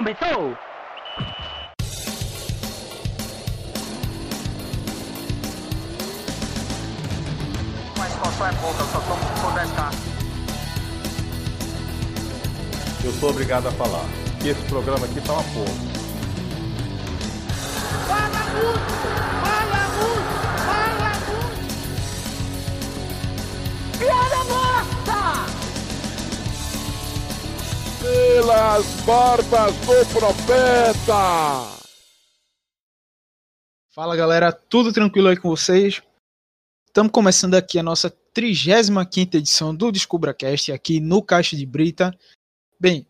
Começou! Mas qual é pouca, eu só for 10k. Eu sou obrigado a falar que esse programa aqui tá uma porra. Fala muito! Fala muito! Fala muito! Piada morta! Pelas barbas do profeta! Fala galera, tudo tranquilo aí com vocês? Estamos começando aqui a nossa 35 edição do DescubraCast aqui no Caixa de Brita. Bem,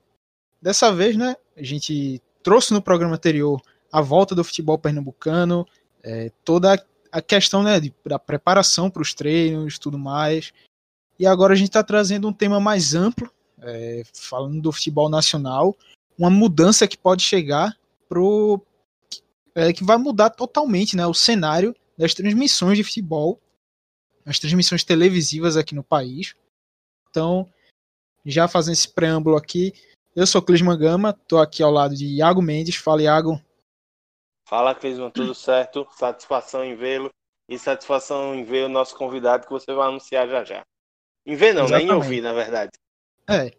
dessa vez, né, a gente trouxe no programa anterior a volta do futebol pernambucano, é, toda a questão né, de, da preparação para os treinos tudo mais. E agora a gente está trazendo um tema mais amplo, é, falando do futebol nacional, uma mudança que pode chegar pro é, que vai mudar totalmente né, o cenário das transmissões de futebol, as transmissões televisivas aqui no país. Então, já fazendo esse preâmbulo aqui, eu sou Clisman Gama, estou aqui ao lado de Iago Mendes. Fala, Iago. Fala, Clisman, tudo certo? Satisfação em vê-lo e satisfação em ver o nosso convidado que você vai anunciar já já. Em ver não, nem em Exatamente. ouvir, na verdade. É.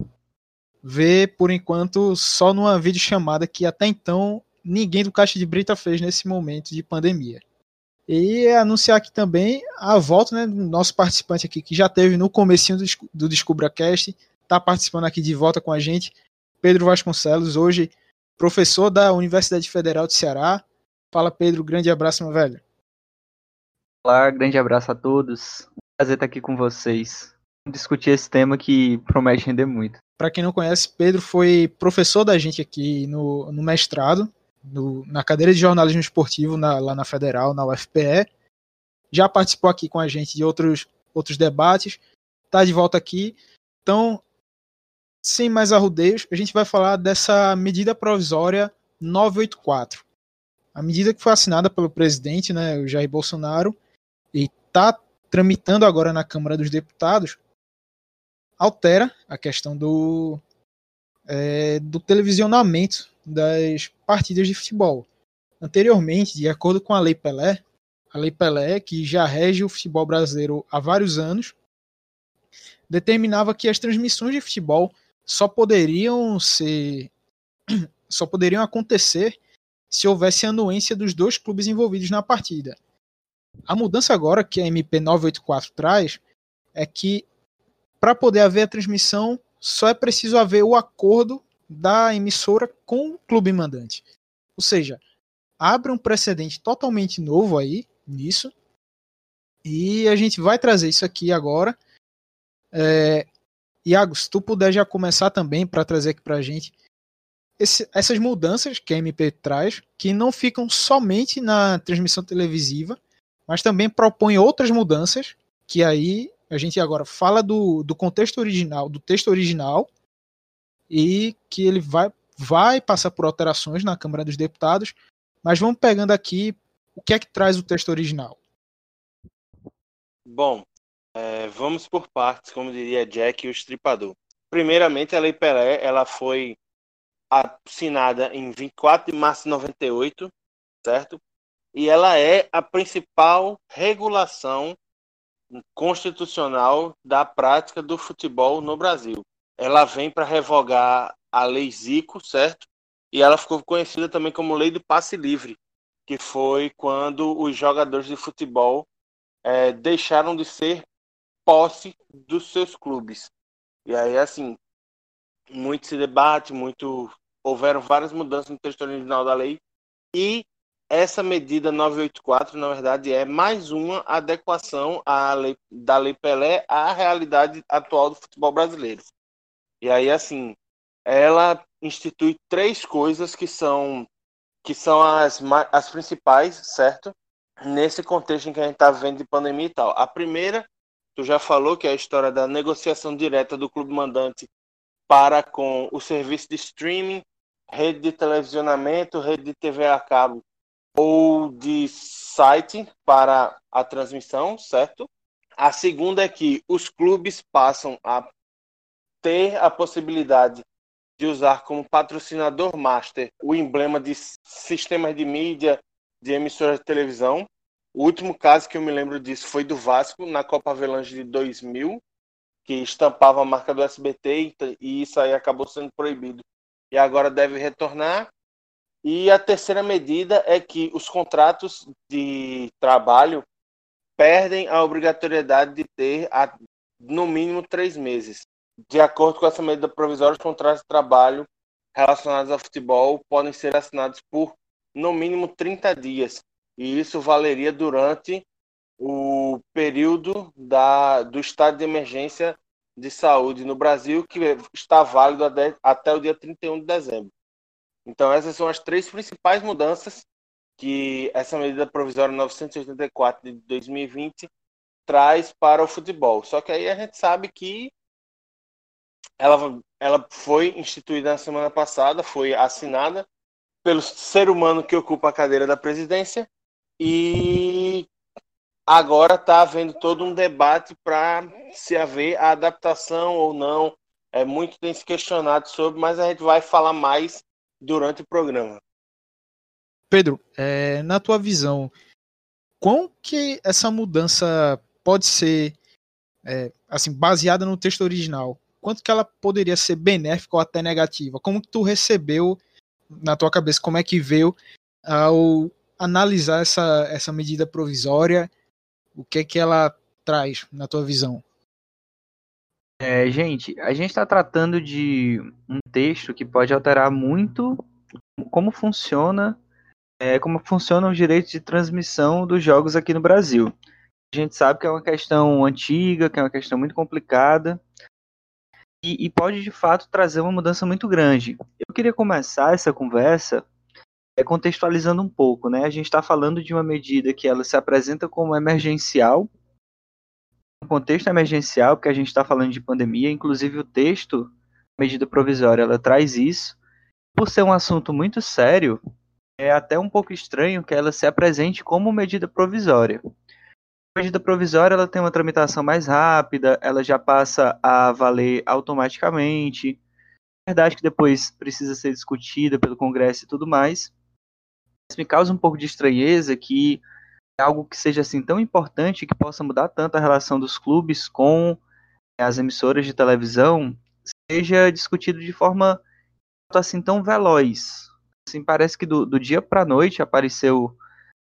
Vê, por enquanto, só numa videochamada que até então ninguém do Caixa de Brita fez nesse momento de pandemia. E anunciar aqui também a volta né, do nosso participante aqui, que já teve no comecinho do, do DescubraCast, está participando aqui de volta com a gente, Pedro Vasconcelos, hoje professor da Universidade Federal de Ceará. Fala, Pedro, grande abraço, meu velho. Olá, grande abraço a todos. Prazer estar aqui com vocês. Discutir esse tema que promete render muito. Para quem não conhece, Pedro foi professor da gente aqui no, no mestrado, no- na cadeira de jornalismo esportivo na- lá na Federal, na UFPE. Já participou aqui com a gente de outros, outros debates. Está de volta aqui. Então, sem mais arrudeios, a gente vai falar dessa medida provisória 984. A medida que foi assinada pelo presidente, né, o Jair Bolsonaro, e está tramitando agora na Câmara dos Deputados, altera a questão do, é, do televisionamento das partidas de futebol. Anteriormente, de acordo com a Lei Pelé, a Lei Pelé, que já rege o futebol brasileiro há vários anos, determinava que as transmissões de futebol só poderiam ser só poderiam acontecer se houvesse anuência dos dois clubes envolvidos na partida. A mudança agora que a MP 984 traz é que para poder haver a transmissão, só é preciso haver o acordo da emissora com o clube mandante. Ou seja, abre um precedente totalmente novo aí nisso. E a gente vai trazer isso aqui agora. É, Iago, se tu puder já começar também para trazer aqui para a gente esse- essas mudanças que a MP traz, que não ficam somente na transmissão televisiva, mas também propõe outras mudanças, que aí a gente agora fala do, do contexto original, do texto original, e que ele vai, vai passar por alterações na Câmara dos Deputados, mas vamos pegando aqui o que é que traz o texto original. Bom, é, vamos por partes, como diria Jack, o estripador. Primeiramente, a Lei Pelé, ela foi assinada em 24 de março de 98, certo? E ela é a principal regulação constitucional da prática do futebol no Brasil. Ela vem para revogar a Lei Zico, certo? E ela ficou conhecida também como Lei do Passe Livre, que foi quando os jogadores de futebol é, deixaram de ser posse dos seus clubes. E aí, assim, muito se debate, muito houveram várias mudanças no texto original da lei e essa medida 984, na verdade, é mais uma adequação à lei, da Lei Pelé à realidade atual do futebol brasileiro. E aí, assim, ela institui três coisas que são que são as, as principais, certo? Nesse contexto em que a gente está vivendo de pandemia e tal. A primeira, tu já falou, que é a história da negociação direta do clube mandante para com o serviço de streaming, rede de televisionamento, rede de TV a cabo ou de site para a transmissão, certo? A segunda é que os clubes passam a ter a possibilidade de usar como patrocinador master o emblema de sistemas de mídia de emissoras de televisão. O último caso que eu me lembro disso foi do Vasco na Copa Avelange de 2000, que estampava a marca do SBT e isso aí acabou sendo proibido. E agora deve retornar. E a terceira medida é que os contratos de trabalho perdem a obrigatoriedade de ter a, no mínimo três meses. De acordo com essa medida provisória, os contratos de trabalho relacionados ao futebol podem ser assinados por no mínimo 30 dias. E isso valeria durante o período da, do estado de emergência de saúde no Brasil, que está válido até o dia 31 de dezembro. Então, essas são as três principais mudanças que essa medida provisória 984 de 2020 traz para o futebol. Só que aí a gente sabe que ela, ela foi instituída na semana passada, foi assinada pelo ser humano que ocupa a cadeira da presidência e agora está havendo todo um debate para se haver a adaptação ou não. É muito tem se questionado sobre, mas a gente vai falar mais durante o programa. Pedro, é, na tua visão, quão que essa mudança pode ser é, assim baseada no texto original? Quanto que ela poderia ser benéfica ou até negativa? Como que tu recebeu na tua cabeça? Como é que veio ao analisar essa, essa medida provisória? O que é que ela traz na tua visão? É, gente, a gente está tratando de um texto que pode alterar muito como funciona é, como funcionam os direitos de transmissão dos jogos aqui no Brasil. A gente sabe que é uma questão antiga, que é uma questão muito complicada e, e pode de fato trazer uma mudança muito grande. Eu queria começar essa conversa é, contextualizando um pouco, né? A gente está falando de uma medida que ela se apresenta como emergencial, contexto emergencial, porque a gente está falando de pandemia, inclusive o texto, medida provisória, ela traz isso. Por ser um assunto muito sério, é até um pouco estranho que ela se apresente como medida provisória. A medida provisória ela tem uma tramitação mais rápida, ela já passa a valer automaticamente. É verdade que depois precisa ser discutida pelo Congresso e tudo mais. Mas me causa um pouco de estranheza que algo que seja assim tão importante que possa mudar tanto a relação dos clubes com as emissoras de televisão seja discutido de forma assim tão veloz. Assim, parece que do, do dia para a noite apareceu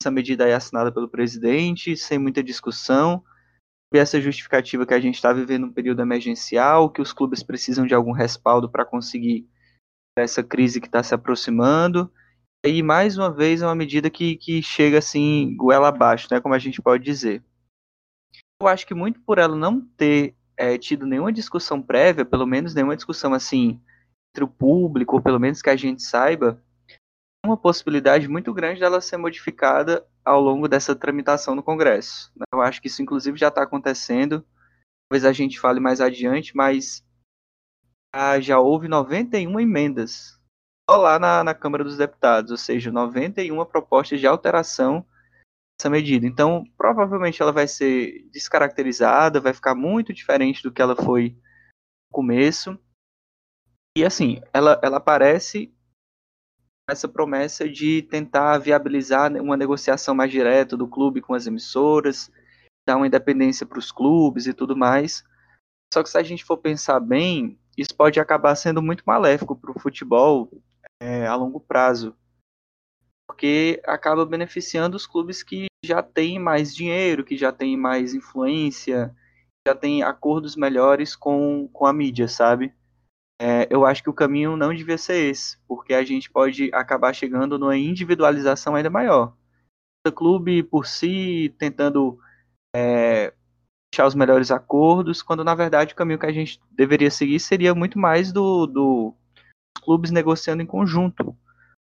essa medida aí assinada pelo presidente, sem muita discussão, e essa justificativa que a gente está vivendo um período emergencial, que os clubes precisam de algum respaldo para conseguir essa crise que está se aproximando. E mais uma vez é uma medida que, que chega assim, goela abaixo, né, como a gente pode dizer. Eu acho que muito por ela não ter é, tido nenhuma discussão prévia, pelo menos nenhuma discussão assim entre o público, ou pelo menos que a gente saiba, uma possibilidade muito grande dela ser modificada ao longo dessa tramitação no Congresso. Eu acho que isso, inclusive, já está acontecendo. Talvez a gente fale mais adiante, mas ah, já houve 91 emendas lá na, na Câmara dos Deputados, ou seja, 91 propostas de alteração dessa medida. Então, provavelmente ela vai ser descaracterizada, vai ficar muito diferente do que ela foi no começo. E assim, ela, ela aparece essa promessa de tentar viabilizar uma negociação mais direta do clube com as emissoras, dar uma independência para os clubes e tudo mais. Só que se a gente for pensar bem, isso pode acabar sendo muito maléfico para o futebol é, a longo prazo, porque acaba beneficiando os clubes que já têm mais dinheiro, que já têm mais influência, já têm acordos melhores com, com a mídia, sabe? é, eu acho que o caminho não devia ser esse, porque a gente pode acabar chegando numa individualização ainda maior. O clube por si tentando é, achar os melhores acordos, quando na verdade o caminho que a gente deveria seguir seria muito mais do, do clubes negociando em conjunto,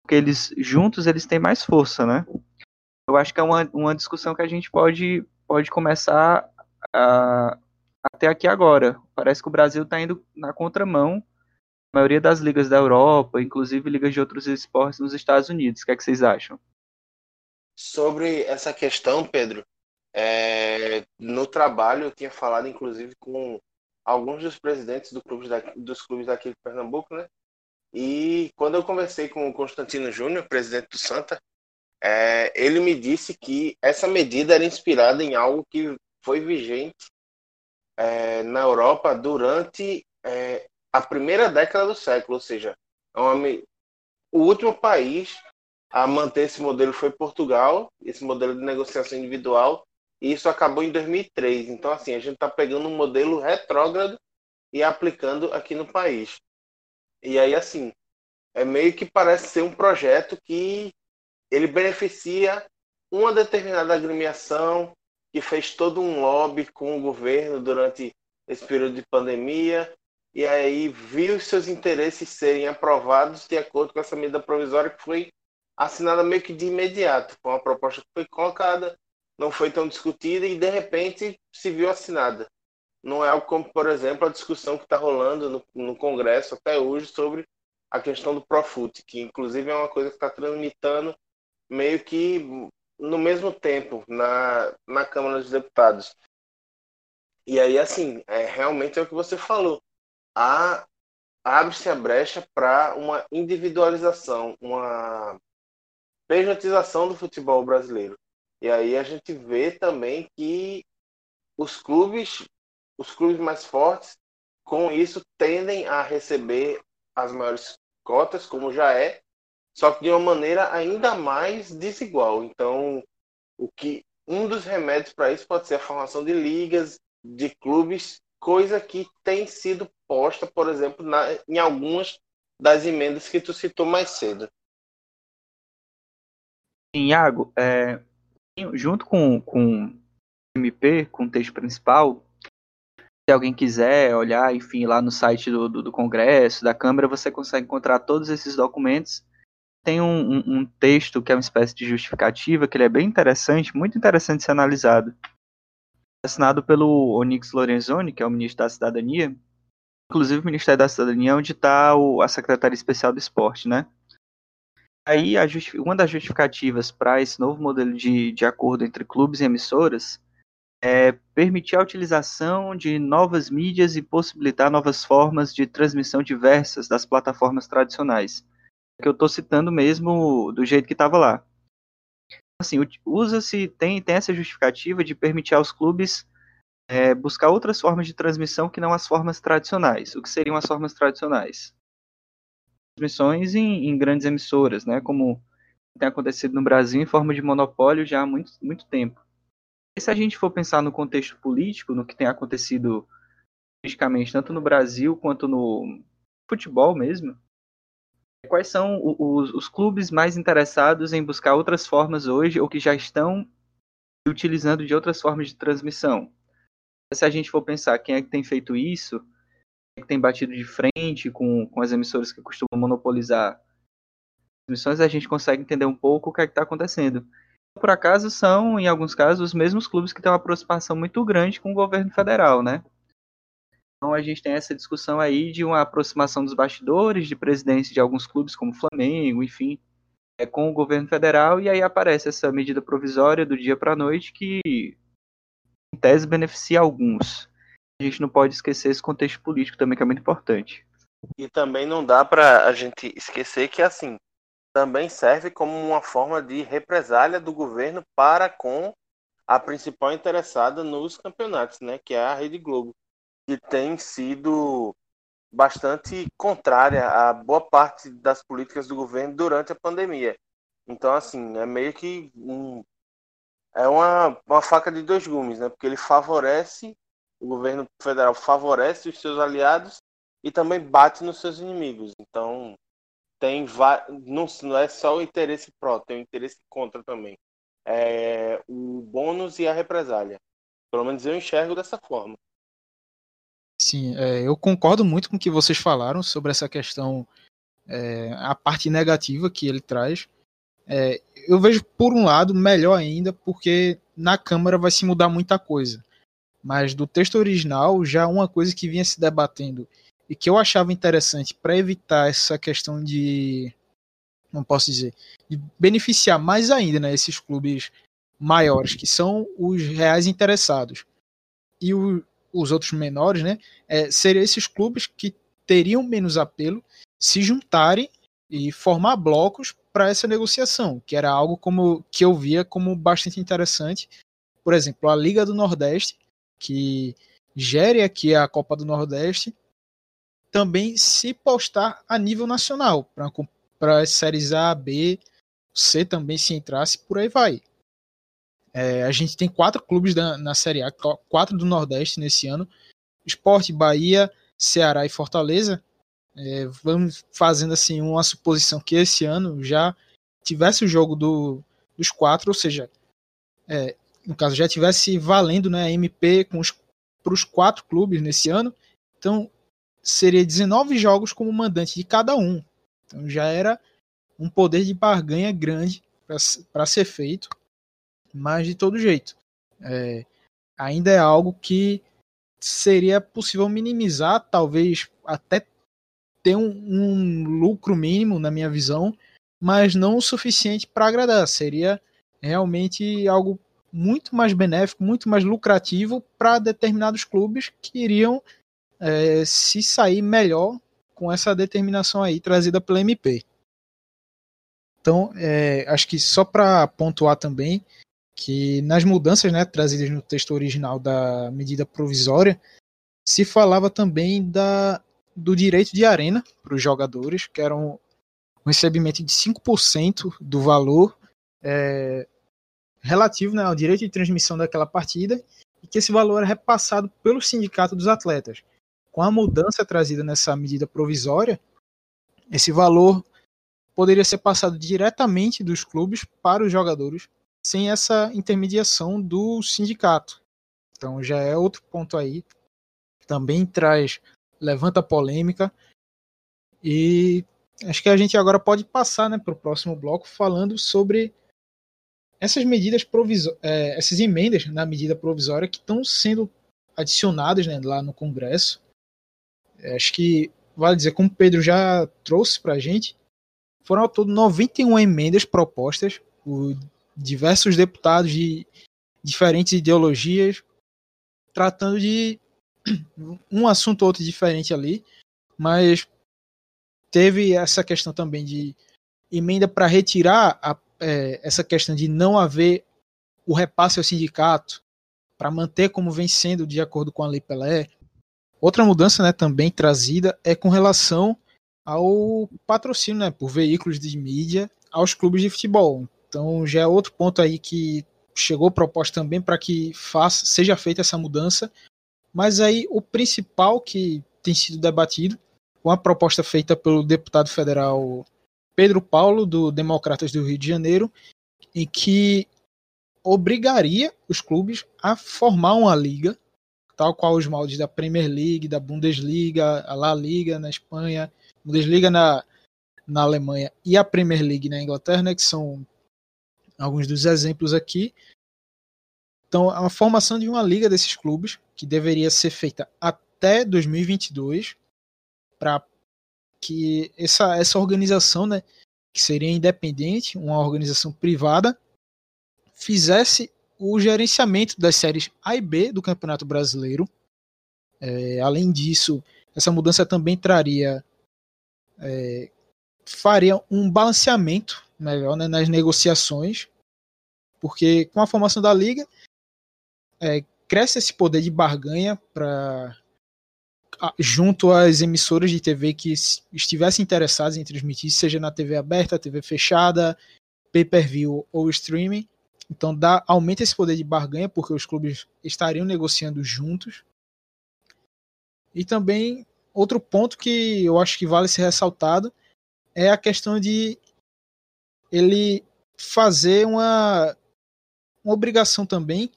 porque eles juntos eles têm mais força, né? Eu acho que é uma, uma discussão que a gente pode, pode começar a, até aqui agora. Parece que o Brasil está indo na contramão a maioria das ligas da Europa, inclusive ligas de outros esportes nos Estados Unidos. O que, é que vocês acham? Sobre essa questão, Pedro, é, no trabalho eu tinha falado, inclusive, com alguns dos presidentes do clube da, dos clubes daqui de Pernambuco, né? E quando eu conversei com o Constantino Júnior, presidente do Santa, é, ele me disse que essa medida era inspirada em algo que foi vigente é, na Europa durante é, a primeira década do século, ou seja, é uma, o último país a manter esse modelo foi Portugal, esse modelo de negociação individual, e isso acabou em 2003. Então, assim, a gente está pegando um modelo retrógrado e aplicando aqui no país. E aí, assim, é meio que parece ser um projeto que ele beneficia uma determinada agremiação que fez todo um lobby com o governo durante esse período de pandemia e aí viu seus interesses serem aprovados de acordo com essa medida provisória que foi assinada meio que de imediato. Foi uma proposta que foi colocada, não foi tão discutida e de repente se viu assinada. Não é como, por exemplo, a discussão que está rolando no, no, Congresso até hoje sobre a questão do Profut, que inclusive é uma coisa que está transmitando meio que no mesmo tempo na, na Câmara dos Deputados. E aí, assim, é, realmente é o que você falou. Abre-se a brecha para uma individualização, uma pejotização do futebol brasileiro. E aí a gente vê também que os clubes, os clubes mais fortes, com isso tendem a receber as maiores cotas, como já é, só que de uma maneira ainda mais desigual. Então, o que um dos remédios para isso pode ser a formação de ligas, de clubes, coisa que tem sido posta, por exemplo, na, em algumas das emendas que tu citou mais cedo. Iago, é, junto com, com o MP, com o texto principal, se alguém quiser olhar, enfim, lá no site do, do, do Congresso, da Câmara, você consegue encontrar todos esses documentos. Tem um, um, um, texto que é uma espécie de justificativa, que ele é bem interessante, muito interessante ser analisado. Assinado pelo Onyx Lorenzoni, que é o ministro da Cidadania. Inclusive, o Ministério da Cidadania é onde está a Secretaria Especial do Esporte, né? aí uma das justificativas para esse novo modelo de, de acordo entre clubes e emissoras é permitir a utilização de novas mídias e possibilitar novas formas de transmissão diversas das plataformas tradicionais. Que eu estou citando mesmo do jeito que estava lá. Assim, usa-se, tem, tem essa justificativa de permitir aos clubes é, buscar outras formas de transmissão que não as formas tradicionais. O que seriam as formas tradicionais? transmissões em, em, grandes emissoras, né, como tem acontecido no Brasil em forma de monopólio já há muito, muito tempo. E se a gente for pensar no contexto político, no que tem acontecido politicamente, tanto no Brasil quanto no futebol mesmo, quais são os, os clubes mais interessados em buscar outras formas hoje ou que já estão utilizando de outras formas de transmissão? Se a gente for pensar quem é que tem feito isso, que tem batido de frente com, com as emissoras que costumam monopolizar as emissões, a gente consegue entender um pouco o que é está acontecendo. Por acaso são, em alguns casos, os mesmos clubes que têm uma aproximação muito grande com o governo federal, né? Então a gente tem essa discussão aí de uma aproximação dos bastidores, de presidência de alguns clubes como Flamengo, enfim, é, com o governo federal, e aí aparece essa medida provisória do dia para a noite que, em tese, beneficia alguns a gente não pode esquecer esse contexto político também, que é muito importante. E também não dá para a gente esquecer que, assim, também serve como uma forma de represália do governo para com a principal interessada nos campeonatos, né, que é a Rede Globo, que tem sido bastante contrária a boa parte das políticas do governo durante a pandemia. Então, assim, é meio que um, é uma, uma faca de dois gumes, né? Porque ele favorece o governo federal favorece os seus aliados e também bate nos seus inimigos. Então, tem não, não é só o interesse pró, tem o interesse contra também. É o bônus e a represália. Pelo menos eu enxergo dessa forma. Sim, é, eu concordo muito com o que vocês falaram sobre essa questão, é, a parte negativa que ele traz. É, eu vejo, por um lado, melhor ainda, porque na Câmara vai se mudar muita coisa. Mas do texto original, já uma coisa que vinha se debatendo e que eu achava interessante para evitar essa questão de. Não posso dizer. De beneficiar mais ainda né, esses clubes maiores, que são os reais interessados. E o, os outros menores, né? É, seriam esses clubes que teriam menos apelo se juntarem e formar blocos para essa negociação, que era algo como que eu via como bastante interessante. Por exemplo, a Liga do Nordeste, que gere aqui a Copa do Nordeste, também se postar a nível nacional, para as séries A, B, C também se entrasse, por aí vai. É, a gente tem quatro clubes da, na Série A, quatro do Nordeste nesse ano: Esporte, Bahia, Ceará e Fortaleza. É, vamos fazendo assim uma suposição que esse ano já tivesse o jogo do, dos quatro, ou seja, é, no caso já tivesse valendo né, MP para os quatro clubes nesse ano. Então seria 19 jogos como mandante de cada um. Então já era um poder de barganha grande para ser feito, mas de todo jeito. É, ainda é algo que seria possível minimizar, talvez até ter um, um lucro mínimo, na minha visão, mas não o suficiente para agradar. Seria realmente algo muito mais benéfico, muito mais lucrativo para determinados clubes que iriam é, se sair melhor com essa determinação aí trazida pela MP. Então, é, acho que só para pontuar também que nas mudanças né, trazidas no texto original da medida provisória, se falava também da, do direito de arena para os jogadores, que era um, recebimento de 5% do valor é, relativo né, ao direito de transmissão daquela partida, e que esse valor era repassado pelo sindicato dos atletas com a mudança trazida nessa medida provisória, esse valor poderia ser passado diretamente dos clubes para os jogadores, sem essa intermediação do sindicato. Então já é outro ponto aí, também traz, levanta polêmica, e acho que a gente agora pode passar né, para o próximo bloco falando sobre essas medidas provisórias, é, essas emendas na medida provisória que estão sendo adicionadas né, lá no Congresso acho que vale dizer, como o Pedro já trouxe para a gente, foram ao todo 91 emendas propostas por diversos deputados de diferentes ideologias, tratando de um assunto ou outro diferente ali, mas teve essa questão também de emenda para retirar a, é, essa questão de não haver o repasse ao sindicato, para manter como vem sendo de acordo com a Lei Pelé. Outra mudança né, também trazida é com relação ao patrocínio né, por veículos de mídia aos clubes de futebol. Então já é outro ponto aí que chegou proposta também para que faça, seja feita essa mudança. Mas aí o principal que tem sido debatido, uma proposta feita pelo deputado federal Pedro Paulo, do Democratas do Rio de Janeiro, em que obrigaria os clubes a formar uma liga tal qual os moldes da Premier League, da Bundesliga, a La Liga na Espanha, Bundesliga na, na Alemanha e a Premier League na Inglaterra, né, que são alguns dos exemplos aqui. Então, a formação de uma liga desses clubes, que deveria ser feita até 2022, para que essa, essa organização, né, que seria independente, uma organização privada, fizesse o gerenciamento das séries A e B do Campeonato Brasileiro. É, além disso, essa mudança também traria é, faria um balanceamento melhor né, nas negociações, porque com a formação da liga é, cresce esse poder de barganha para junto às emissoras de TV que estivessem interessadas em transmitir, seja na TV aberta, TV fechada, pay-per-view ou streaming, então dá, aumenta esse poder de barganha, porque os clubes estariam negociando juntos. E também outro ponto que eu acho que vale ser ressaltado é a questão de ele fazer uma, uma obrigação também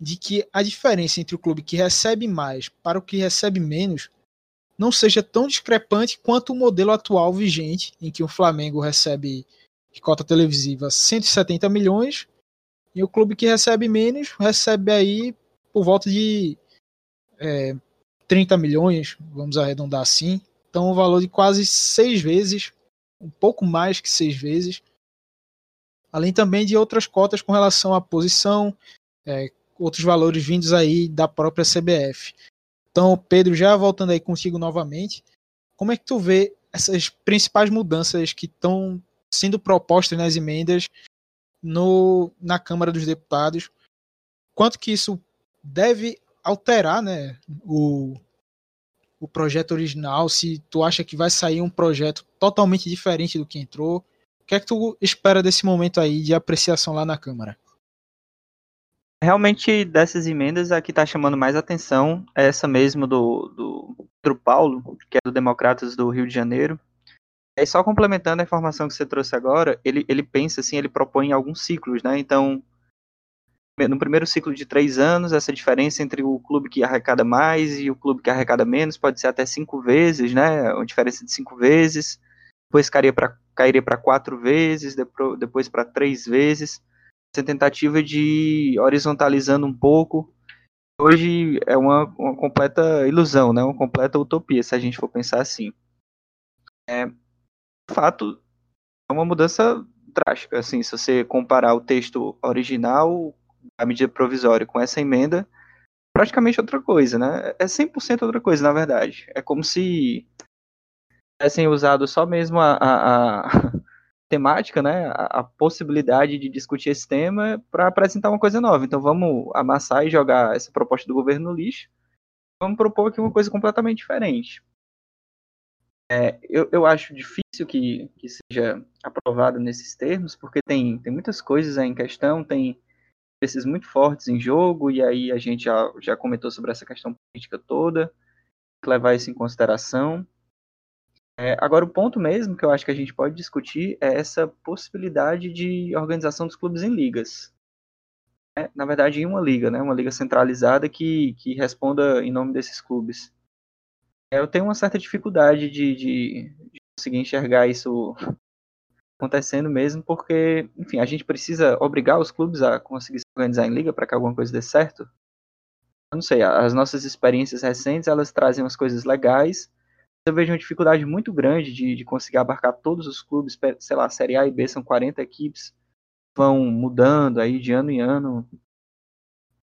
de que a diferença entre o clube que recebe mais para o que recebe menos não seja tão discrepante quanto o modelo atual vigente, em que o Flamengo recebe de cota televisiva 170 milhões e o clube que recebe menos recebe aí por volta de é, 30 milhões, vamos arredondar assim. Então, um valor de quase seis vezes, um pouco mais que seis vezes. Além também de outras cotas com relação à posição, é, outros valores vindos aí da própria CBF. Então, Pedro, já voltando aí contigo novamente, como é que tu vê essas principais mudanças que estão sendo propostas nas emendas no, na Câmara dos Deputados, quanto que isso deve alterar né, o, o projeto original, se tu acha que vai sair um projeto totalmente diferente do que entrou, o que é que tu espera desse momento aí de apreciação lá na Câmara? Realmente, dessas emendas, a que está chamando mais atenção é essa mesmo do, do Pedro Paulo, que é do Democratas do Rio de Janeiro. É só complementando a informação que você trouxe agora, ele, ele pensa assim, ele propõe alguns ciclos, né? Então, no primeiro ciclo de três anos, essa diferença entre o clube que arrecada mais e o clube que arrecada menos pode ser até cinco vezes, né? Uma diferença de cinco vezes. Depois cairia para cairia quatro vezes, depois para três vezes essa tentativa de horizontalizando um pouco. Hoje é uma, uma completa ilusão, né? uma completa utopia, se a gente for pensar assim. É, fato, é uma mudança drástica. Assim, se você comparar o texto original, a medida provisória, com essa emenda, praticamente outra coisa, né? É 100% outra coisa, na verdade. É como se tivessem usado só mesmo a, a, a temática, né, a, a, possibilidade de discutir esse tema para apresentar uma coisa nova. Então vamos amassar e jogar essa proposta do governo no lixo. Vamos propor aqui uma coisa completamente diferente. É, eu, eu acho difícil que, que seja aprovado nesses termos, porque tem, tem muitas coisas aí em questão, tem interesses muito fortes em jogo, e aí a gente já, já comentou sobre essa questão política toda, levar isso em consideração. É, agora, o ponto mesmo que eu acho que a gente pode discutir é essa possibilidade de organização dos clubes em ligas. É, na verdade, em uma liga, né, uma liga centralizada que, que responda em nome desses clubes. É, eu tenho uma certa dificuldade de, de, de conseguir enxergar isso acontecendo mesmo, porque, enfim, a gente precisa obrigar os clubes a conseguir se organizar em liga para que alguma coisa dê certo. Eu não sei, as nossas experiências recentes, elas trazem umas coisas legais, eu vejo uma dificuldade muito grande de, de conseguir abarcar todos os clubes, sei lá, Série A e B são 40 equipes, vão mudando aí de ano em ano.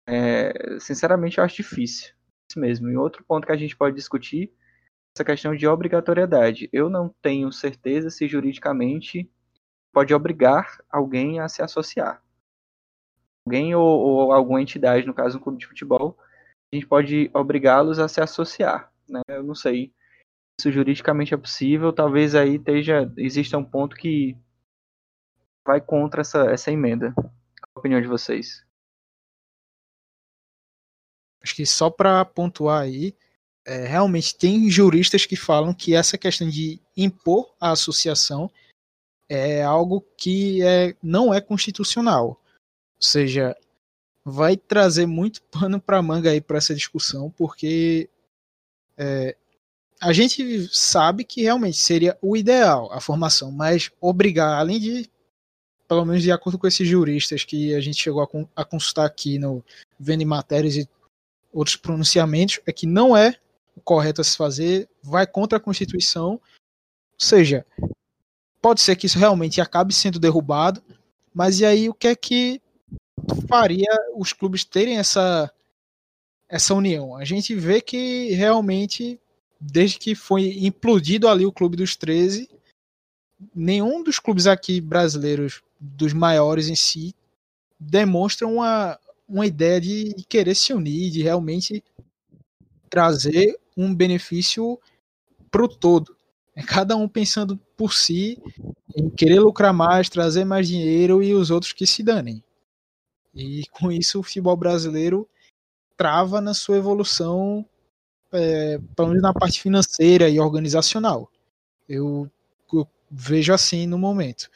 É, sinceramente, eu acho difícil. Mesmo. E outro ponto que a gente pode discutir essa questão de obrigatoriedade. Eu não tenho certeza se juridicamente pode obrigar alguém a se associar. Alguém ou, ou alguma entidade, no caso um clube de futebol, a gente pode obrigá-los a se associar. Né? Eu não sei isso juridicamente é possível, talvez aí esteja, exista um ponto que vai contra essa, essa emenda. Qual a opinião de vocês? Acho que só para pontuar aí, é, realmente tem juristas que falam que essa questão de impor a associação é algo que é, não é constitucional. Ou seja, vai trazer muito pano para manga aí para essa discussão, porque é, a gente sabe que realmente seria o ideal a formação, mas obrigar, além de, pelo menos de acordo com esses juristas que a gente chegou a, a consultar aqui no Vendo Matérias e outros pronunciamentos, é que não é correto a se fazer, vai contra a Constituição, ou seja, pode ser que isso realmente acabe sendo derrubado, mas e aí o que é que faria os clubes terem essa essa união? A gente vê que realmente desde que foi implodido ali o Clube dos 13, nenhum dos clubes aqui brasileiros, dos maiores em si, demonstram uma, uma ideia de querer se unir, de realmente trazer um benefício para o todo. É cada um pensando por si, em querer lucrar mais, trazer mais dinheiro e os outros que se danem. E com isso o futebol brasileiro trava na sua evolução é, pelo menos na parte financeira e organizacional. Eu, eu vejo assim no momento.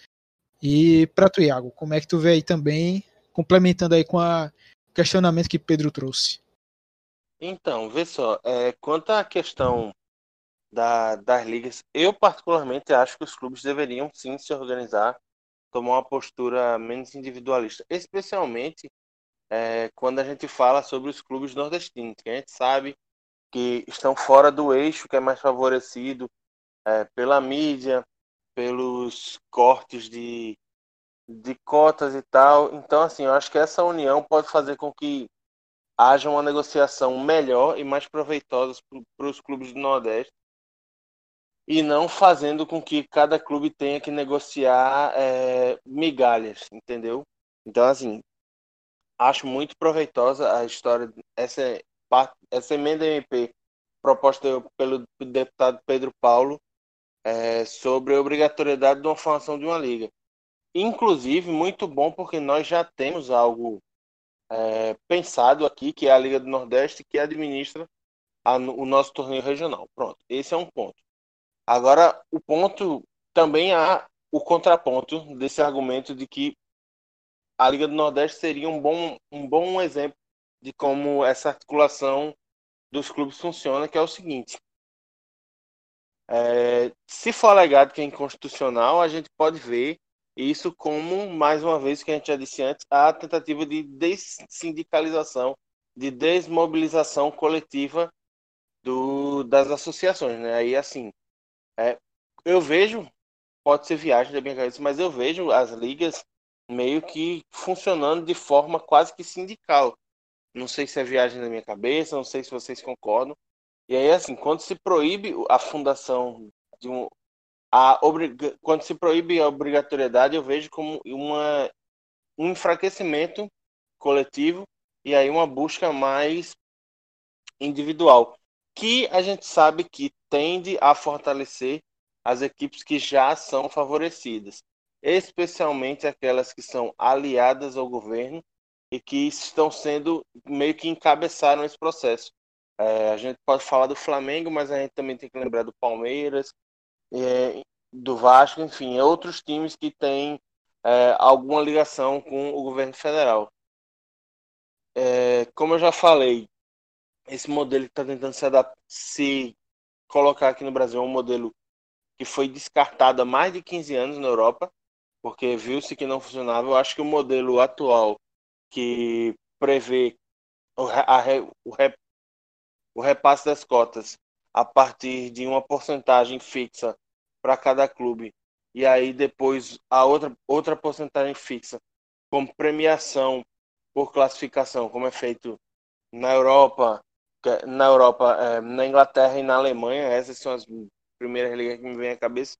E para tu, Iago, como é que tu vê aí também, complementando aí com o questionamento que Pedro trouxe? Então, vê só, é, quanto à questão da, das ligas, eu particularmente acho que os clubes deveriam sim se organizar, tomar uma postura menos individualista, especialmente é, quando a gente fala sobre os clubes nordestinos, que a gente sabe que estão fora do eixo que é mais favorecido é, pela mídia, pelos cortes de, de cotas e tal. Então, assim, eu acho que essa união pode fazer com que haja uma negociação melhor e mais proveitosa para os clubes do Nordeste. e não fazendo com que cada clube tenha que negociar é, migalhas, entendeu? Então, assim, acho muito proveitosa a história, essa, essa emenda MP proposta pelo deputado Pedro Paulo é, sobre a obrigatoriedade de uma formação de uma liga. Inclusive, muito bom porque nós já temos algo é, pensado aqui, que é a Liga do Nordeste, que administra a, o nosso torneio regional. Pronto, esse é um ponto. Agora, o ponto também há o contraponto desse argumento de que a Liga do Nordeste seria um bom, um bom exemplo de como essa articulação dos clubes funciona, que é o seguinte. É, se for alegado que é inconstitucional, a gente pode ver isso como, mais uma vez, que a gente já disse antes, a tentativa de dessindicalização, de desmobilização coletiva do, das associações. Né? Aí, assim, é, eu vejo, pode ser viagem da minha cabeça, mas eu vejo as ligas meio que funcionando de forma quase que sindical. Não sei se é viagem da minha cabeça, não sei se vocês concordam. E aí, assim, quando se proíbe a fundação de um. A, quando se proíbe a obrigatoriedade, eu vejo como uma, um enfraquecimento coletivo e aí uma busca mais individual, que a gente sabe que tende a fortalecer as equipes que já são favorecidas especialmente aquelas que são aliadas ao governo e que estão sendo meio que encabeçaram esse processo. É, a gente pode falar do Flamengo, mas a gente também tem que lembrar do Palmeiras, é, do Vasco, enfim, é outros times que têm é, alguma ligação com o governo federal. É, como eu já falei, esse modelo que está tentando se, se colocar aqui no Brasil é um modelo que foi descartado há mais de 15 anos na Europa porque viu-se que não funcionava. Eu acho que o modelo atual que prevê o, a, o, rep, o repasse das cotas a partir de uma porcentagem fixa para cada clube e aí depois a outra outra porcentagem fixa como premiação por classificação, como é feito na Europa, é, na Europa, é, na Inglaterra e na Alemanha. Essas são as primeiras ligas que me vêm à cabeça.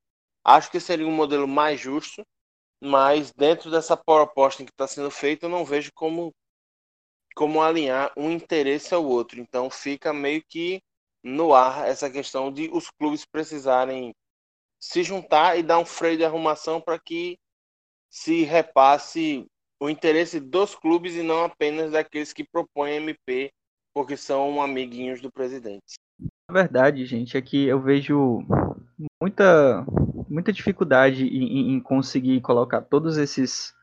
Acho que seria um modelo mais justo mas dentro dessa proposta que está sendo feita, eu não vejo como, como alinhar um interesse ao outro. Então fica meio que no ar essa questão de os clubes precisarem se juntar e dar um freio de arrumação para que se repasse o interesse dos clubes e não apenas daqueles que propõem MP porque são amiguinhos do presidente. Na verdade, gente, é que eu vejo muita muita dificuldade em, em conseguir colocar todos esses,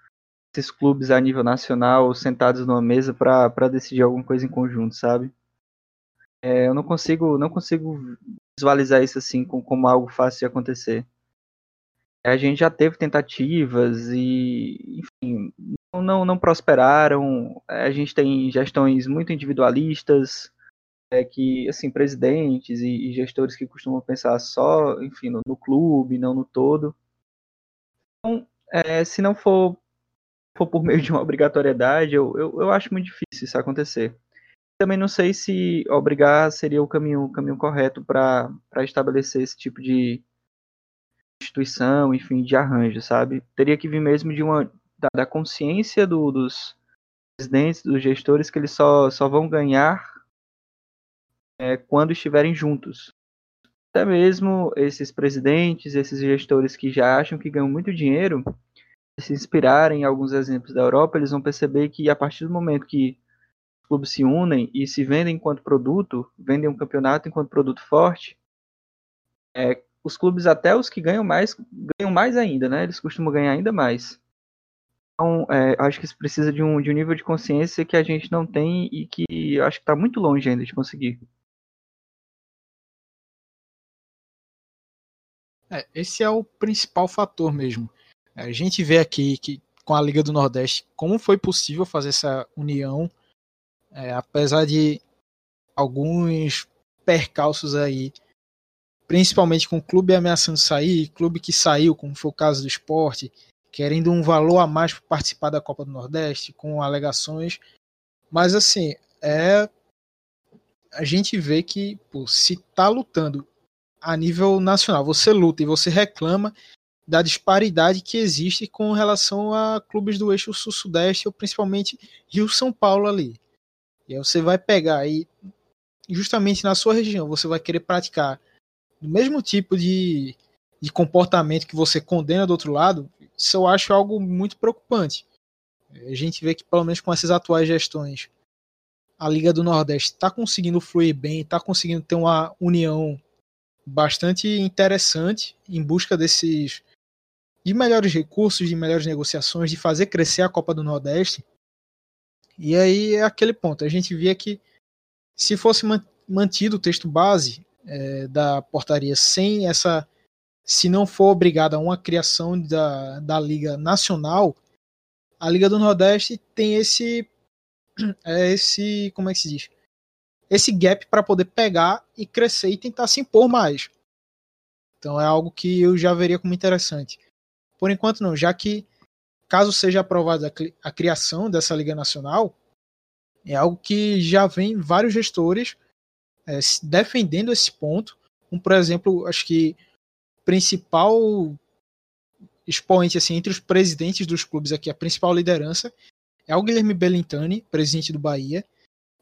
esses clubes a nível nacional sentados numa mesa para decidir alguma coisa em conjunto, sabe? É, eu não consigo não consigo visualizar isso assim como, algo fácil de acontecer. A gente já teve tentativas e, enfim, não, não, prosperaram. A gente tem gestões muito individualistas, é que assim presidentes e, e, gestores que costumam pensar só, enfim, no, no clube, não no todo. Então, é, se não for, for por meio de uma obrigatoriedade, eu, eu, eu acho muito difícil isso acontecer. Também não sei se obrigar seria o caminho, o caminho correto para estabelecer esse tipo de instituição, enfim, de arranjo, sabe? Teria que vir mesmo de uma da, da consciência do, dos presidentes, dos gestores, que eles só, só vão ganhar é, quando estiverem juntos. Até mesmo esses presidentes, esses gestores que já acham que ganham muito dinheiro, se inspirarem em alguns exemplos da Europa, eles vão perceber que a partir do momento que clubes se unem e se vendem enquanto produto, vendem um campeonato enquanto produto forte, é, os clubes, até os que ganham mais, ganham mais ainda, né? Eles costumam ganhar ainda mais. Então, é, acho que isso precisa de um, de um nível de consciência que a gente não tem e que acho que está muito longe ainda de conseguir. É, esse é o principal fator mesmo. A gente vê aqui que com a Liga do Nordeste como foi possível fazer essa união, é, apesar de alguns percalços aí, principalmente com o clube ameaçando sair, clube que saiu, como foi o caso do esporte, querendo um valor a mais para participar da Copa do Nordeste, com alegações. Mas assim, é a gente vê que pô, se está lutando a nível nacional. Você luta e você reclama da disparidade que existe com relação a clubes do eixo sul-sudeste, ou principalmente Rio-São Paulo ali. E aí você vai pegar aí, justamente na sua região, você vai querer praticar o mesmo tipo de, de comportamento que você condena do outro lado, isso eu acho algo muito preocupante. A gente vê que, pelo menos com essas atuais gestões, a Liga do Nordeste está conseguindo fluir bem, está conseguindo ter uma união bastante interessante em busca desses de melhores recursos, de melhores negociações, de fazer crescer a Copa do Nordeste. E aí é aquele ponto. A gente via que se fosse mantido o texto base é, da portaria sem essa. Se não for obrigada a uma criação da, da Liga Nacional, a Liga do Nordeste tem esse. É, esse. Como é que se diz? Esse gap para poder pegar e crescer e tentar se impor mais. Então é algo que eu já veria como interessante. Por enquanto não, já que caso seja aprovada a criação dessa Liga Nacional, é algo que já vem vários gestores é, defendendo esse ponto. Como, por exemplo, acho que principal expoente assim, entre os presidentes dos clubes aqui, a principal liderança, é o Guilherme Bellintani, presidente do Bahia,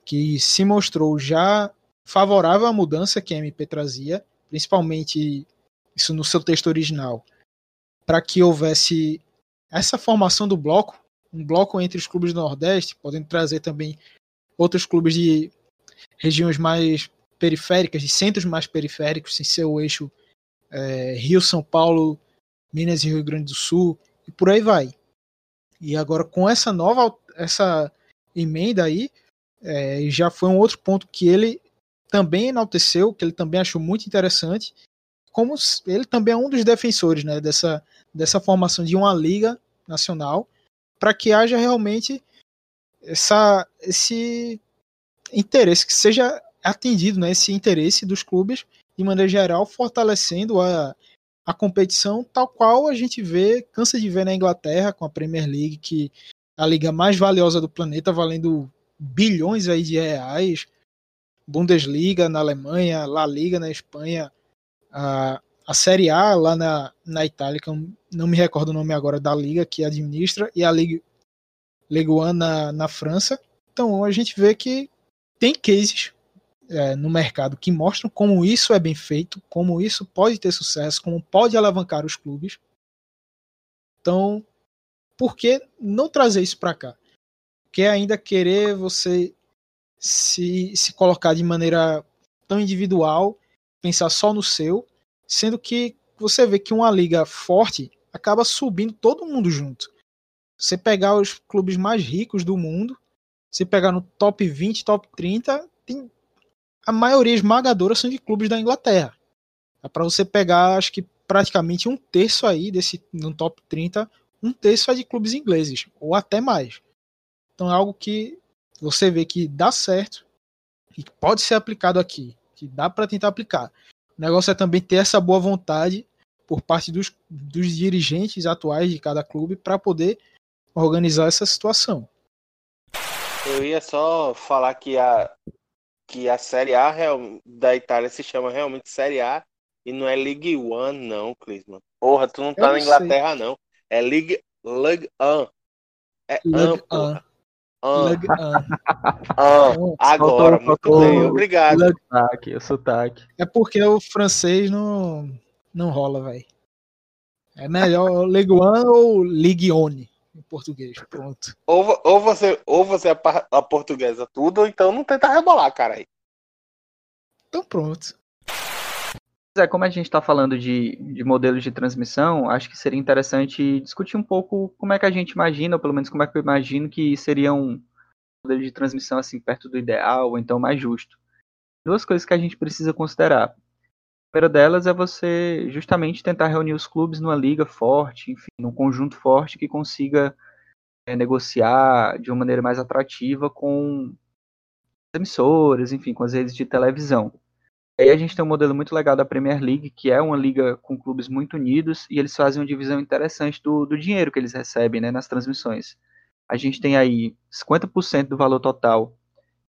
que se mostrou já favorável à mudança que a MP trazia, principalmente isso no seu texto original, para que houvesse essa formação do bloco, um bloco entre os clubes do Nordeste, podendo trazer também outros clubes de regiões mais periféricas, de centros mais periféricos, sem ser o eixo é, Rio, São Paulo, Minas e Rio Grande do Sul, e por aí vai. E agora com essa nova essa emenda aí, é, já foi um outro ponto que ele também enalteceu, que ele também achou muito interessante, como ele também é um dos defensores né, dessa, dessa formação de uma liga nacional, para que haja realmente essa, esse interesse, que seja atendido né, esse interesse dos clubes, de maneira geral, fortalecendo a, a competição, tal qual a gente vê, cansa de ver na Inglaterra, com a Premier League, que é a liga mais valiosa do planeta, valendo bilhões aí de reais, Bundesliga na Alemanha, La Liga na Espanha, a, a Série A lá na, na Itália, que eu não me recordo o nome agora da liga que administra, e a Ligue, Ligue One na, na França. Então a gente vê que tem cases é, no mercado que mostram como isso é bem feito, como isso pode ter sucesso, como pode alavancar os clubes. Então, por que não trazer isso para cá? Porque ainda querer você se, se colocar de maneira tão individual, pensar só no seu, sendo que você vê que uma liga forte acaba subindo todo mundo junto. Você pegar os clubes mais ricos do mundo, se pegar no top 20, top 30, tem a maioria esmagadora são de clubes da Inglaterra. É para você pegar, acho que praticamente um terço aí desse no top 30, um terço é de clubes ingleses, ou até mais. Então é algo que você vê que dá certo e pode ser aplicado aqui, que dá para tentar aplicar. O negócio é também ter essa boa vontade por parte dos, dos dirigentes atuais de cada clube para poder organizar essa situação. Eu ia só falar que a, que a Série A da Itália se chama realmente Série A e não é League One, não, Clisman. Porra, tu não tá Eu na Inglaterra, sei. não. É League, League One. É League One. Ah, ah, agora, muito bem, obrigado. Sotaque, o sotaque. É porque o francês não, não rola, velho. É melhor League One ou League One em português, pronto. Ou, ou você, ou você é a portuguesa tudo, ou então não tenta rebolar, cara aí. Então pronto. É, como a gente está falando de, de modelos de transmissão, acho que seria interessante discutir um pouco como é que a gente imagina, ou pelo menos como é que eu imagino que seria um modelo de transmissão assim perto do ideal, ou então mais justo. Duas coisas que a gente precisa considerar. A primeira delas é você justamente tentar reunir os clubes numa liga forte, enfim, num conjunto forte que consiga é, negociar de uma maneira mais atrativa com emissoras, enfim, com as redes de televisão aí a gente tem um modelo muito legal da Premier League, que é uma liga com clubes muito unidos, e eles fazem uma divisão interessante do, do dinheiro que eles recebem né, nas transmissões. A gente tem aí 50% do valor total,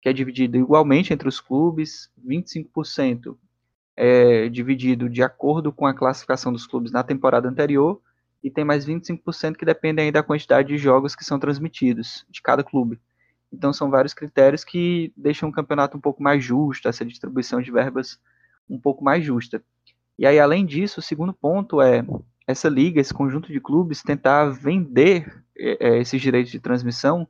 que é dividido igualmente entre os clubes, 25% é dividido de acordo com a classificação dos clubes na temporada anterior e tem mais 25% que dependem aí da quantidade de jogos que são transmitidos de cada clube. Então são vários critérios que deixam o campeonato um pouco mais justo, essa distribuição de verbas um pouco mais justa. E aí, além disso, o segundo ponto é essa liga, esse conjunto de clubes, tentar vender é, esses direitos de transmissão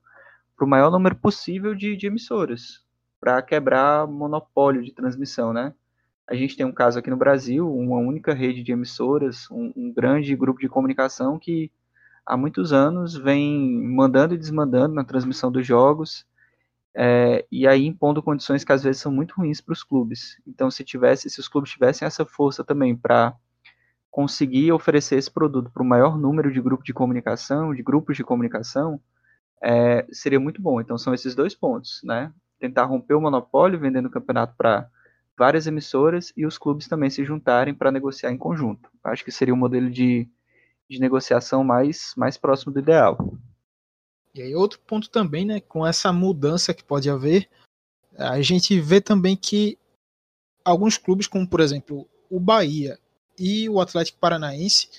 para o maior número possível de, de emissoras, para quebrar monopólio de transmissão, né? A gente tem um caso aqui no Brasil, uma única rede de emissoras, um, um grande grupo de comunicação que há muitos anos vem mandando e desmandando na transmissão dos jogos, é, e aí impondo condições que às vezes são muito ruins para os clubes. Então, se tivesse, se os clubes tivessem essa força também para conseguir oferecer esse produto para o maior número de grupos de comunicação, de grupos de comunicação, é, seria muito bom. Então, são esses dois pontos, né? Tentar romper o monopólio, vendendo o campeonato para várias emissoras e os clubes também se juntarem para negociar em conjunto. Acho que seria um modelo de, de negociação mais, mais próximo do ideal. E aí outro ponto também, né, com essa mudança que pode haver, a gente vê também que alguns clubes, como por exemplo o Bahia e o Atlético Paranaense,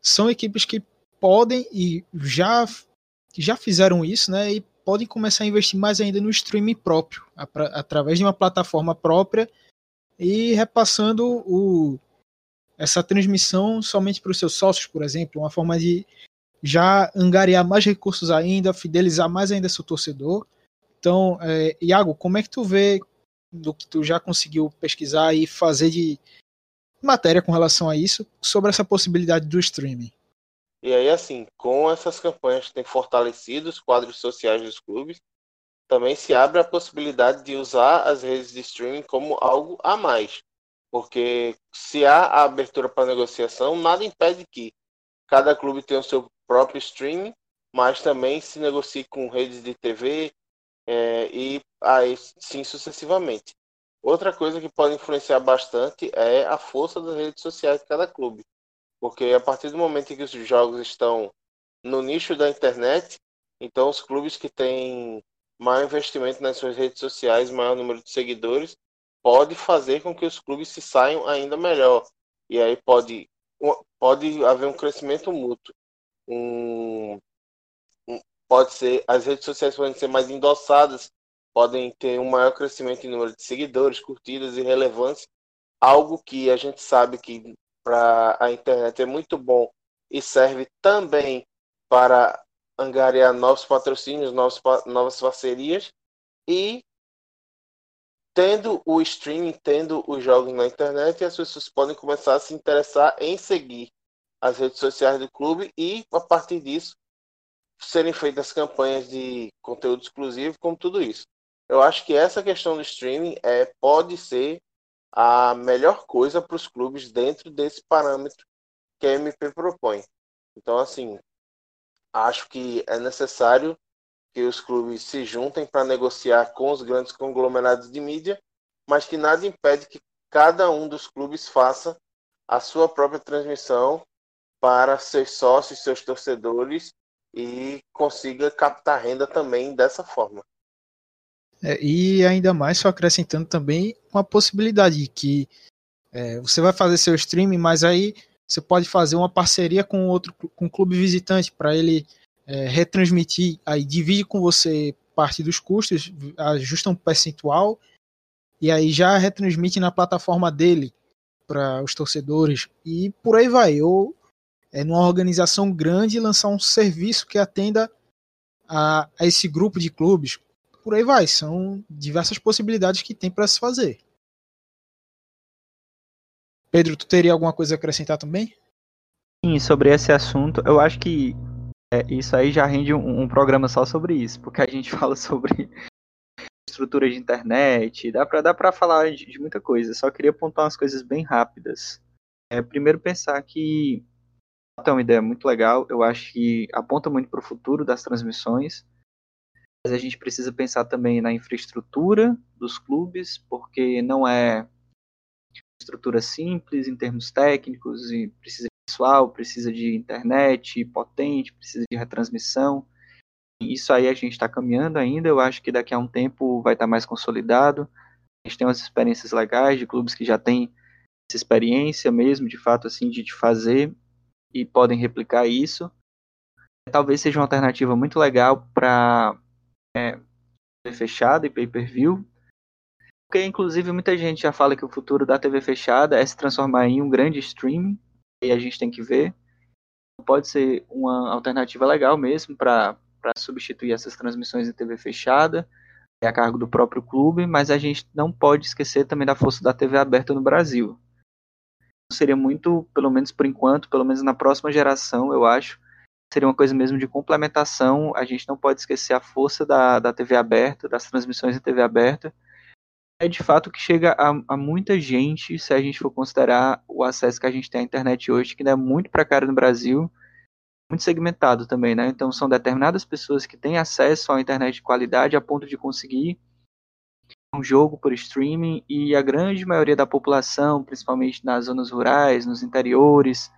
são equipes que podem e já já fizeram isso, né, e podem começar a investir mais ainda no streaming próprio, através de uma plataforma própria e repassando o, essa transmissão somente para os seus sócios, por exemplo, uma forma de já angariar mais recursos ainda, fidelizar mais ainda seu torcedor. Então, é, Iago, como é que tu vê do que tu já conseguiu pesquisar e fazer de matéria com relação a isso, sobre essa possibilidade do streaming? E aí, assim, com essas campanhas que têm fortalecido os quadros sociais dos clubes, também se abre a possibilidade de usar as redes de streaming como algo a mais. Porque se há a abertura para negociação, nada impede que cada clube tenha o seu próprio streaming, mas também se negocie com redes de TV é, e aí sim sucessivamente. Outra coisa que pode influenciar bastante é a força das redes sociais de cada clube. Porque a partir do momento em que os jogos estão no nicho da internet, então os clubes que têm maior investimento nas suas redes sociais, maior número de seguidores, pode fazer com que os clubes se saiam ainda melhor. E aí pode, pode haver um crescimento mútuo. Um, um, pode ser, as redes sociais podem ser mais endossadas, podem ter um maior crescimento em número de seguidores, curtidas e relevância. Algo que a gente sabe que para a internet é muito bom e serve também para angariar novos patrocínios, novos, novas parcerias e tendo o streaming, tendo os jogos na internet, as pessoas podem começar a se interessar em seguir as redes sociais do clube e a partir disso serem feitas campanhas de conteúdo exclusivo, como tudo isso. Eu acho que essa questão do streaming é pode ser a melhor coisa para os clubes dentro desse parâmetro que a MP propõe. Então, assim, acho que é necessário que os clubes se juntem para negociar com os grandes conglomerados de mídia, mas que nada impede que cada um dos clubes faça a sua própria transmissão para seus sócios, seus torcedores e consiga captar renda também dessa forma. É, e ainda mais só acrescentando também uma possibilidade de que é, você vai fazer seu streaming, mas aí você pode fazer uma parceria com outro com clube visitante para ele é, retransmitir, aí divide com você parte dos custos, ajusta um percentual e aí já retransmite na plataforma dele para os torcedores e por aí vai. Ou é numa organização grande lançar um serviço que atenda a, a esse grupo de clubes. Por aí vai. São diversas possibilidades que tem para se fazer. Pedro, tu teria alguma coisa a acrescentar também? Sim, sobre esse assunto, eu acho que é, isso aí já rende um, um, programa só sobre isso, porque a gente fala sobre estrutura de internet, dá para dá falar de, de, muita coisa, só queria apontar umas coisas bem rápidas. É, primeiro, pensar que é uma ideia muito legal, eu acho que aponta muito para o futuro das transmissões, mas a gente precisa pensar também na infraestrutura dos clubes, porque não é estrutura simples em termos técnicos e precisa pessoal, precisa de internet potente, precisa de retransmissão. Isso aí a gente está caminhando ainda. Eu acho que daqui a um tempo vai estar tá mais consolidado. A gente tem umas experiências legais de clubes que já têm essa experiência mesmo, de fato, assim, de, fazer e podem replicar isso. Talvez seja uma alternativa muito legal para é, fechada e pay-per-view, porque inclusive muita gente já fala que o futuro da TV fechada é se transformar em um grande streaming, e a gente tem que ver. Pode ser uma alternativa legal mesmo para substituir essas transmissões em TV fechada, é a cargo do próprio clube, mas a gente não pode esquecer também da força da TV aberta no Brasil. Seria muito, pelo menos por enquanto, pelo menos na próxima geração, eu acho, seria uma coisa mesmo de complementação. A gente não pode esquecer a força da, da TV aberta, das transmissões em TV aberta. É de fato que chega a, a, muita gente, se a gente for considerar o acesso que a gente tem à internet hoje, que ainda é muito precário no Brasil, muito segmentado também, né? Então são determinadas pessoas que têm acesso à internet de qualidade a ponto de conseguir um jogo por streaming e a grande maioria da população, principalmente nas zonas rurais, nos interiores,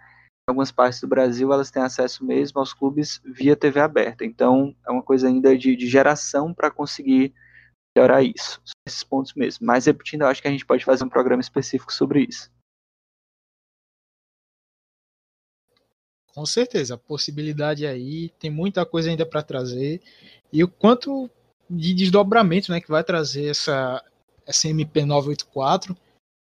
algumas partes do Brasil elas têm acesso mesmo aos clubes via TV aberta. Então, é uma coisa ainda de, de geração para conseguir melhorar isso. Esses pontos mesmo. Mas, repetindo, eu acho que a gente pode fazer um programa específico sobre isso. Com certeza, a possibilidade aí, tem muita coisa ainda para trazer. E o quanto de desdobramento né, que vai trazer essa, essa MP 984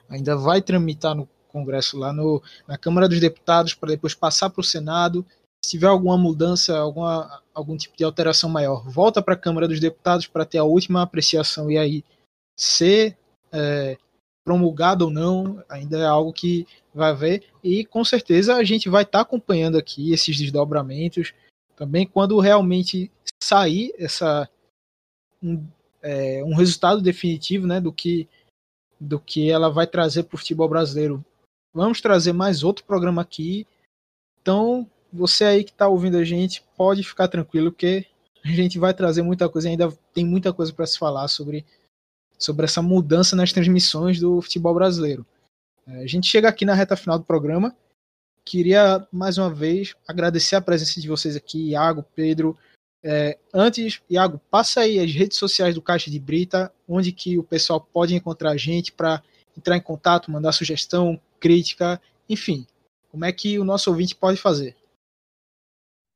ainda vai tramitar no Congresso lá no, na Câmara dos Deputados para depois passar para o Senado. Se tiver alguma mudança, alguma, algum tipo de alteração maior, volta para a Câmara dos Deputados para ter a última apreciação e aí ser é, promulgado ou não, ainda é algo que vai ver. E com certeza a gente vai estar tá acompanhando aqui esses desdobramentos. Também quando realmente sair essa um, é, um resultado definitivo né, do que do que ela vai trazer para o futebol brasileiro Vamos trazer mais outro programa aqui. Então, você aí que está ouvindo a gente, pode ficar tranquilo que a gente vai trazer muita coisa, ainda tem muita coisa para se falar sobre, sobre essa mudança nas transmissões do futebol brasileiro. É, a gente chega aqui na reta final do programa. Queria mais uma vez agradecer a presença de vocês aqui, Iago, Pedro. É, antes, Iago, passa aí as redes sociais do Caixa de Brita, onde que o pessoal pode encontrar a gente para entrar em contato, mandar sugestão, crítica, enfim. Como é que o nosso ouvinte pode fazer?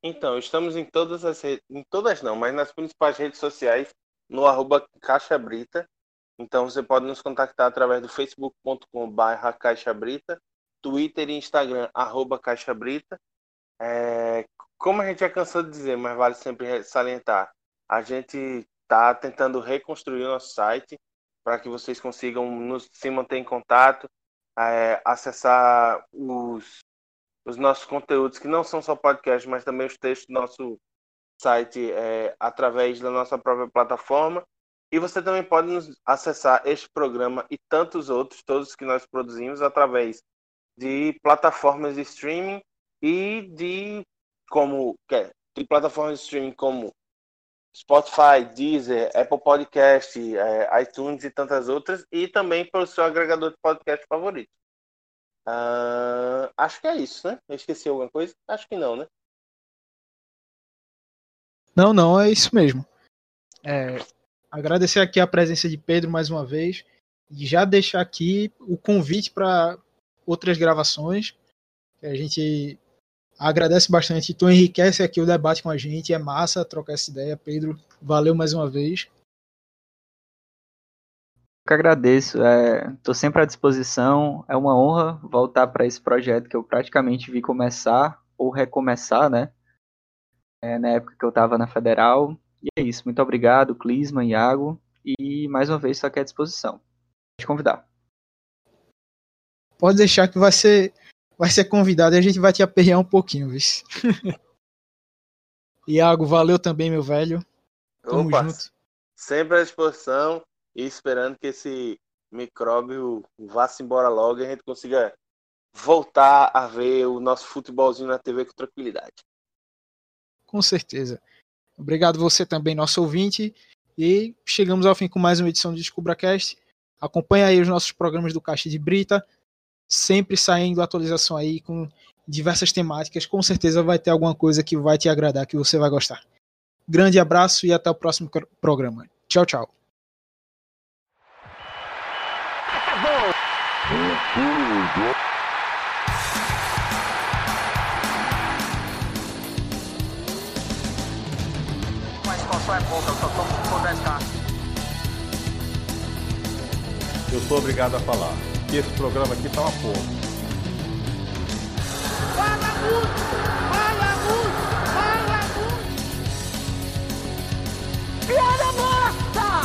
Então, estamos em todas as redes, em todas não, mas nas principais redes sociais, no arroba Caixa Brita. Então você pode nos contactar através do facebook.com barra Caixa Brita, Twitter e Instagram, arroba Caixa Brita. É, como a gente já cansou de dizer, mas vale sempre salientar, a gente está tentando reconstruir o nosso site para que vocês consigam nos, se manter em contato, é, acessar os, os nossos conteúdos, que não são só podcast, mas também os textos do nosso site é, através da nossa própria plataforma. E você também pode nos acessar este programa e tantos outros, todos que nós produzimos, através de plataformas de streaming e de como é, de plataformas de streaming como Spotify, Deezer, Apple Podcast, é, iTunes e tantas outras, e também pelo seu agregador de podcast favorito. Uh, acho que é isso, né? Eu esqueci alguma coisa? Acho que não, né? Não, não, é isso mesmo. É, agradecer aqui a presença de Pedro mais uma vez e já deixar aqui o convite para outras gravações. A gente agradece bastante. Tu enriquece aqui o debate com a gente. É massa trocar essa ideia. Pedro, valeu mais uma vez. Que agradeço. Estou é, sempre à disposição. É uma honra voltar para esse projeto que eu praticamente vi começar ou recomeçar, né? É, na época que eu estava na Federal. E é isso. Muito obrigado, Clisma, Iago. E mais uma vez, estou aqui à disposição. Te convidar. Pode deixar que vai ser vai ser convidado e a gente vai te aperrear um pouquinho, viu? Iago, valeu também, meu velho. Tamo Opa, junto. Sempre à disposição e esperando que esse micróbio vá-se embora logo e a gente consiga voltar a ver o nosso futebolzinho na TV com tranquilidade. Com certeza. Obrigado você também, nosso ouvinte. E chegamos ao fim com mais uma edição do DescubraCast. Acompanhe aí os nossos programas do Caixa de Brita sempre saindo atualização aí com diversas temáticas. Com certeza vai ter alguma coisa que vai te agradar, que você vai gostar. Grande abraço e até o próximo programa. Tchau, tchau. Uhum. Mas qual é eu só tomo por 10k. Eu sou obrigado a falar que esse programa aqui tá uma porra. Fala muito! Fala muito! Fala muito! Piada morta!